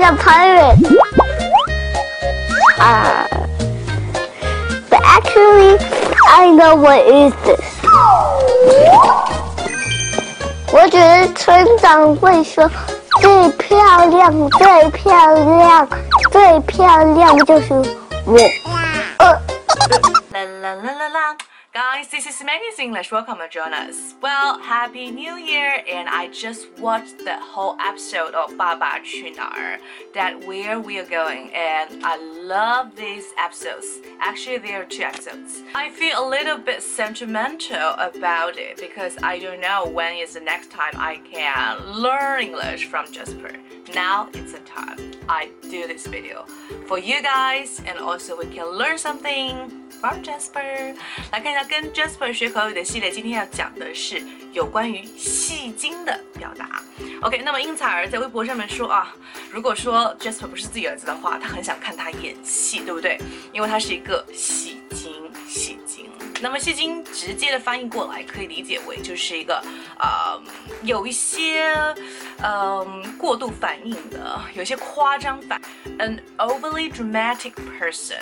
a pirate. Uh, but actually, I know what is this. 我觉得村长会说最漂亮、最漂亮、最漂亮就是我。呃。La la la la la. Guys, this is Maggie's English. Welcome to join us. Well, Happy New Year! And I just watched the whole episode of 爸爸去哪儿 that where we are going, and I love these episodes. Actually, there are two episodes. I feel a little bit sentimental about it because I don't know when is the next time I can learn English from Jasper. Now it's the time I do this video for you guys, and also we can learn something from Jasper。来看一下跟 Jasper 学口语的系列，今天要讲的是有关于戏精的表达。OK，那么英采儿在微博上面说啊，如果说 Jasper 不是自己儿子的话，他很想看他演戏，对不对？因为他是一个戏精，戏精。 那么戏精直接的翻译过来可以理解为就是一个呃有一些呃过度反应的，有一些夸张反，an overly dramatic person。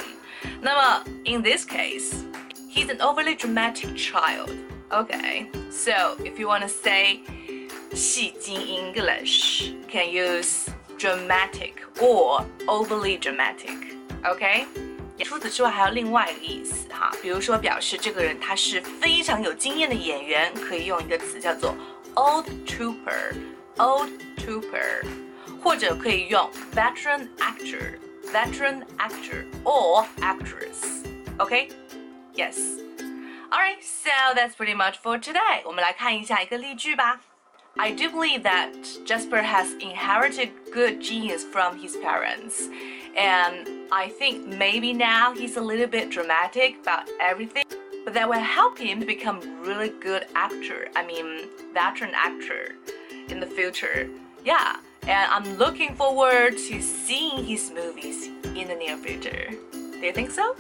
那么 in this case。He's an overly dramatic child. Okay, so if you want to say 戏精 English, can use dramatic or overly dramatic. Okay? 除此之外，还有另外一个意思哈，比如说表示这个人他是非常有经验的演员，可以用一个词叫做 old trooper，old trooper，或者可以用 veteran actor，veteran actor or actress。OK？Yes. Alright, so that's pretty much for today. 我们来看一下一个例句吧。 I do believe that Jasper has inherited good genius from his parents, and I think maybe now he's a little bit dramatic about everything, but that will help him to become really good actor. I mean, veteran actor in the future. Yeah, and I'm looking forward to seeing his movies in the near future. Do you think so?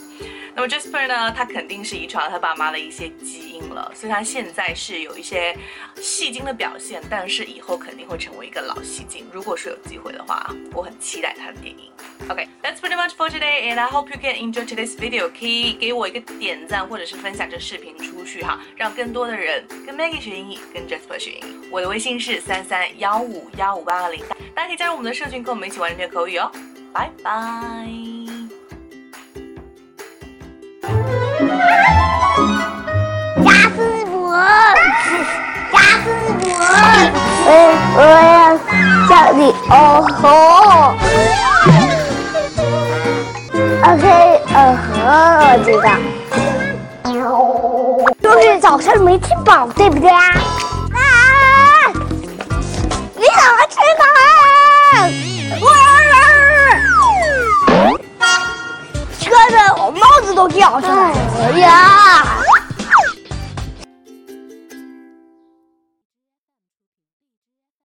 那么 Jasper 呢？他肯定是遗传了他爸妈的一些基因了，所以他现在是有一些戏精的表现，但是以后肯定会成为一个老戏精。如果说有机会的话，我很期待他的电影。OK，that's pretty much for today, and I hope you can enjoy today's video. 可以给我一个点赞，或者是分享这视频出去哈，让更多的人跟 Maggie 学英语，跟 Jasper 学英语。我的微信是三三幺五幺五八二零，大家可以加入我们的社群，跟我们一起玩这口语哦。拜拜。哦吼。OK，哦吼，我知道。就是早上没吃饱，对不对啊？啊！你怎么吃饱？哇！车的我帽子都掉下来了呀！